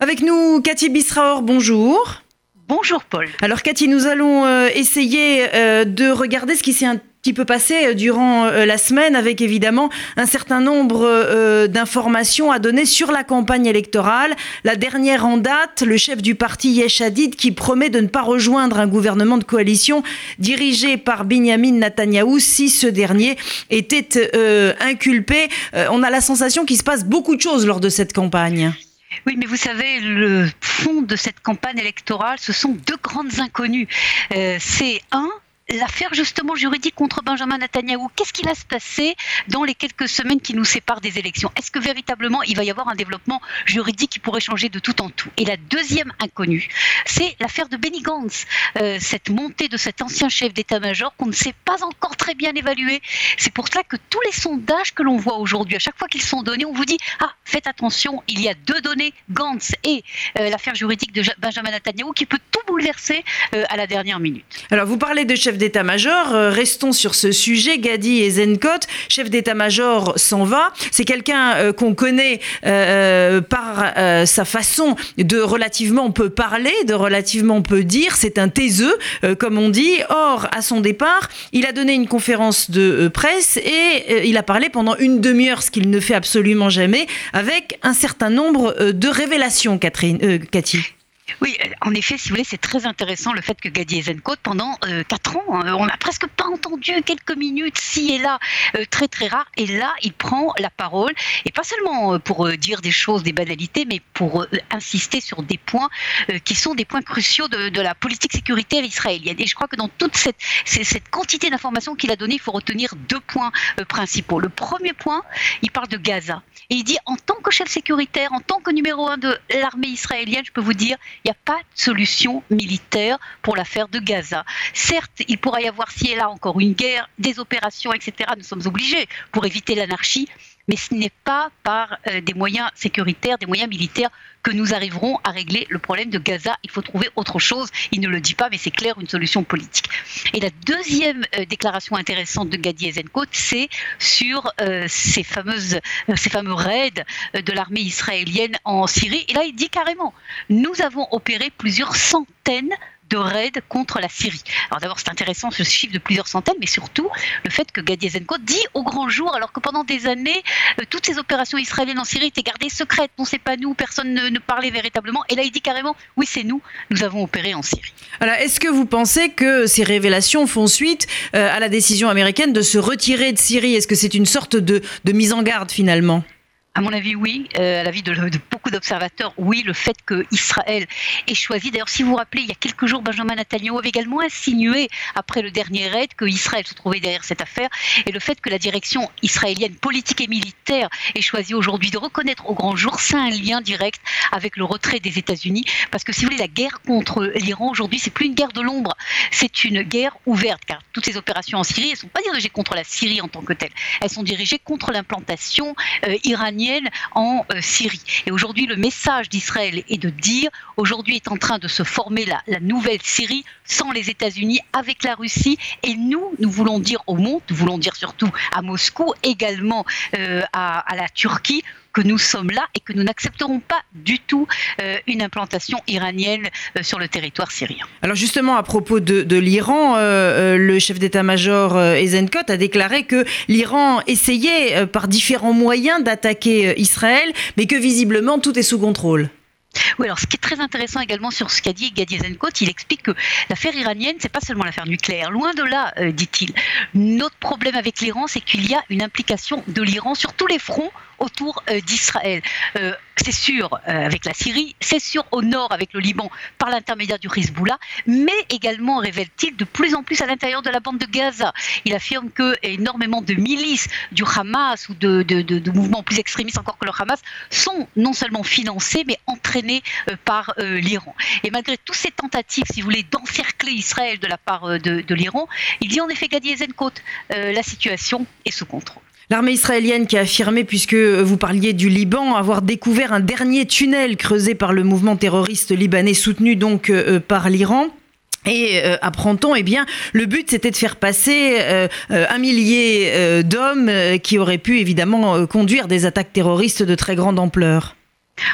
Avec nous, Cathy Bisraor, bonjour. Bonjour Paul. Alors Cathy, nous allons euh, essayer euh, de regarder ce qui s'est un petit peu passé euh, durant la semaine avec évidemment un certain nombre d'informations à donner sur la campagne électorale. La dernière en date, le chef du parti Yesh Hadid qui promet de ne pas rejoindre un gouvernement de coalition dirigé par Benjamin Netanyahou si ce dernier était inculpé. on a la sensation qu'il se passe beaucoup de choses lors de cette campagne. Oui, mais vous savez, le fond de cette campagne électorale, ce sont deux grandes inconnues. Euh, c'est un, l'affaire justement juridique contre Benjamin Netanyahu, qu'est-ce qui va se passer dans les quelques semaines qui nous séparent des élections? Est-ce que véritablement il va y avoir un développement juridique qui pourrait changer de tout en tout? Et la deuxième inconnue, c'est l'affaire de Benny Gantz, euh, cette montée de cet ancien chef d'état-major qu'on ne sait pas encore très bien évaluer. C'est pour cela que tous les sondages que l'on voit aujourd'hui, à chaque fois qu'ils sont donnés, on vous dit ah faites attention, il y a deux données, Gantz et euh, l'affaire juridique de Benjamin Netanyahu qui peut tout bouleverser euh, à la dernière minute. Alors vous parlez de chef d'état-major. Euh, restons sur ce sujet. Gadi Ezenkot, chef d'état-major, s'en va. C'est quelqu'un euh, qu'on connaît euh, par sa façon de relativement peu parler, de relativement peu dire. C'est un taiseux, comme on dit. Or, à son départ, il a donné une conférence de presse et il a parlé pendant une demi-heure, ce qu'il ne fait absolument jamais, avec un certain nombre de révélations, Catherine, Cathy. Oui, euh, en effet, si vous voulez, c'est très intéressant le fait que Gadi Ezenkot, pendant euh, quatre ans, hein, on n'a presque pas entendu quelques minutes, ci et là, euh, très très rare. Et là, il prend la parole, et pas seulement pour dire des choses, des banalités, mais pour insister sur des points qui sont des points cruciaux de, la politique sécuritaire israélienne. Et je crois que dans toute cette, cette quantité d'informations qu'il a données, il faut retenir deux points principaux. Le premier point, il parle de Gaza. Et il dit, en tant que chef sécuritaire, en tant que numéro un de l'armée israélienne, je peux vous dire, il n'y a pas de solution militaire pour l'affaire de Gaza. Certes, il pourra y avoir si et là encore une guerre, des opérations, etc. Nous sommes obligés pour éviter l'anarchie, mais ce n'est pas par euh, des moyens sécuritaires, des moyens militaires que nous arriverons à régler le problème de Gaza. Il faut trouver autre chose. Il ne le dit pas, mais c'est clair, une solution politique. Et la deuxième euh, déclaration intéressante de Gadi Eisenkot, c'est sur euh, ces, fameuses, ces fameux raids de l'armée israélienne en Syrie. Et là, il dit carrément, nous avons opéré plusieurs centaines de raids contre la Syrie. Alors d'abord, c'est intéressant ce chiffre de plusieurs centaines, mais surtout le fait que Gadi dit au grand jour, alors que pendant des années, euh, toutes ces opérations israéliennes en Syrie étaient gardées secrètes, on ne pas nous, personne ne, parlait véritablement. Et là, il dit carrément, oui, c'est nous, nous avons opéré en Syrie. Alors, est-ce que vous pensez que ces révélations font suite euh, à la décision américaine de se retirer de Syrie? Est-ce que c'est une sorte de mise en garde finalement? À mon avis, oui. Euh, à l'avis de, beaucoup d'observateurs, oui. Le fait que Israël ait choisi. D'ailleurs, si vous vous rappelez, il y a quelques jours, Benjamin Netanyahu avait également insinué, après le dernier raid, que Israël se trouvait derrière cette affaire. Et le fait que la direction israélienne politique et militaire ait choisi aujourd'hui de reconnaître au grand jour, c'est un lien direct avec le retrait des États-Unis. Parce que si vous voulez, la guerre contre l'Iran aujourd'hui, c'est plus une guerre de l'ombre, c'est une guerre ouverte. Car toutes ces opérations en Syrie, elles ne sont pas dirigées contre la Syrie en tant que telle. Elles sont dirigées contre l'implantation euh, iranienne en euh, Syrie. Et aujourd'hui, le message d'Israël est de dire, aujourd'hui est en train de se former la, nouvelle Syrie sans les États-Unis, avec la Russie. Et nous, nous voulons dire au monde, nous voulons dire surtout à Moscou, également euh, à la Turquie, que nous sommes là et que nous n'accepterons pas du tout euh, une implantation iranienne euh, sur le territoire syrien. Alors justement, à propos de, l'Iran, euh, le chef d'état-major Eisenkot a déclaré que l'Iran essayait par différents moyens d'attaquer Israël, mais que visiblement tout est sous contrôle. Oui, alors ce qui est très intéressant également sur ce qu'a dit Gadi Zenkot, il explique que l'affaire iranienne, c'est pas seulement l'affaire nucléaire. Loin de là, dit-il. Notre problème avec l'Iran, c'est qu'il y a une implication de l'Iran sur tous les fronts autour euh, d'Israël. Euh, c'est sûr euh, avec la Syrie, c'est sûr au nord avec le Liban par l'intermédiaire du Hezbollah, mais également révèle-t-il de plus en plus à l'intérieur de la bande de Gaza. Il affirme que énormément de milices du Hamas ou de, mouvements plus extrémistes encore que le Hamas sont non seulement financés mais entraînés par l'Iran. Et malgré toutes ces tentatives, si vous voulez, d'encercler Israël de la part de, l'Iran, il dit en effet Gadi Eisenkot, la situation est sous contrôle. L'armée israélienne qui a affirmé, puisque vous parliez du Liban, avoir découvert un dernier tunnel creusé par le mouvement terroriste libanais soutenu donc euh, euh, par l'Iran. Et euh, apprend-on, eh bien, le but c'était de faire passer un millier d'hommes qui auraient pu évidemment conduire des attaques terroristes de très grande ampleur.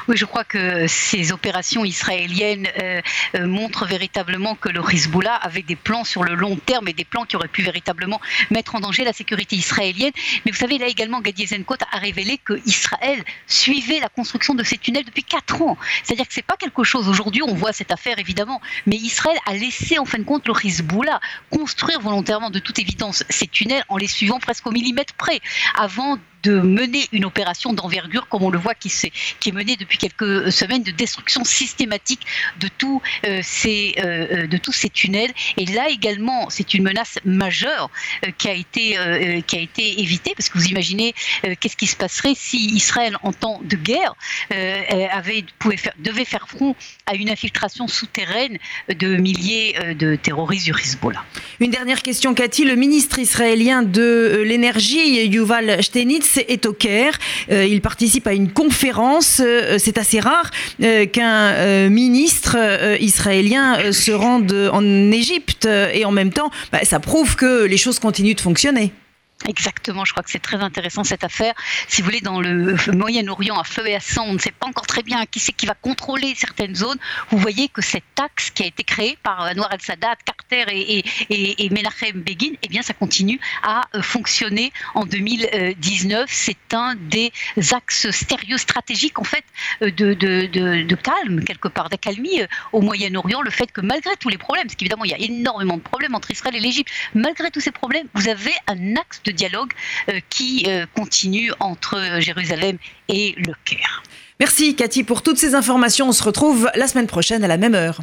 Oui, je crois que ces opérations israéliennes euh, euh, montrent véritablement que le Hezbollah avait des plans sur le long terme et des plans qui auraient pu véritablement mettre en danger la sécurité israélienne. Mais vous savez, là également, Gadi Zenkot a révélé que Israël suivait la construction de ces tunnels depuis quatre ans. C'est-à-dire que c'est pas quelque chose. Aujourd'hui, on voit cette affaire évidemment, mais Israël a laissé en fin de compte le Hezbollah construire volontairement, de toute évidence, ces tunnels en les suivant presque au millimètre près, avant de mener une opération d'envergure, comme on le voit qui, est, qui est menée depuis quelques semaines, de destruction systématique de, tous euh, ces, euh, euh, de tous ces tunnels. Et là également, c'est une menace majeure qui, a été, qui a été évitée, parce que vous imaginez qu'est-ce qui se passerait si Israël, en temps de guerre, avait, pouvait faire, devait faire front à une infiltration souterraine de milliers de terroristes du Hezbollah. Une dernière question, Cathy. Le ministre israélien de l'énergie, Yuval Shtenitz, est au Caire. Euh, il participe à une conférence. Euh, c'est assez rare euh, qu'un ministre israélien se rende en Égypte et en même temps, bah, ça prouve que les choses continuent de fonctionner. Exactement, je crois que c'est très intéressant cette affaire. Si vous voulez, dans le Moyen-Orient, à feu et à sang, on ne sait pas encore très bien qui c'est qui va contrôler certaines zones. Vous voyez que cette taxe qui a été créée par Anwar el-Sadat, Carter et, et, Menachem Begin, eh bien, ça continue à euh, fonctionner en 2019. C'est un des axes stéréostratégiques, en fait, euh, de, de, calme, quelque part, d'accalmie euh, au Moyen-Orient. Le fait que malgré tous les problèmes, parce qu'évidemment, il y a énormément de problèmes entre Israël et l'Égypte, malgré tous ces problèmes, vous avez un axe de dialogue qui continue entre Jérusalem et le Caire. Merci Cathy pour toutes ces informations. On se retrouve la semaine prochaine à la même heure.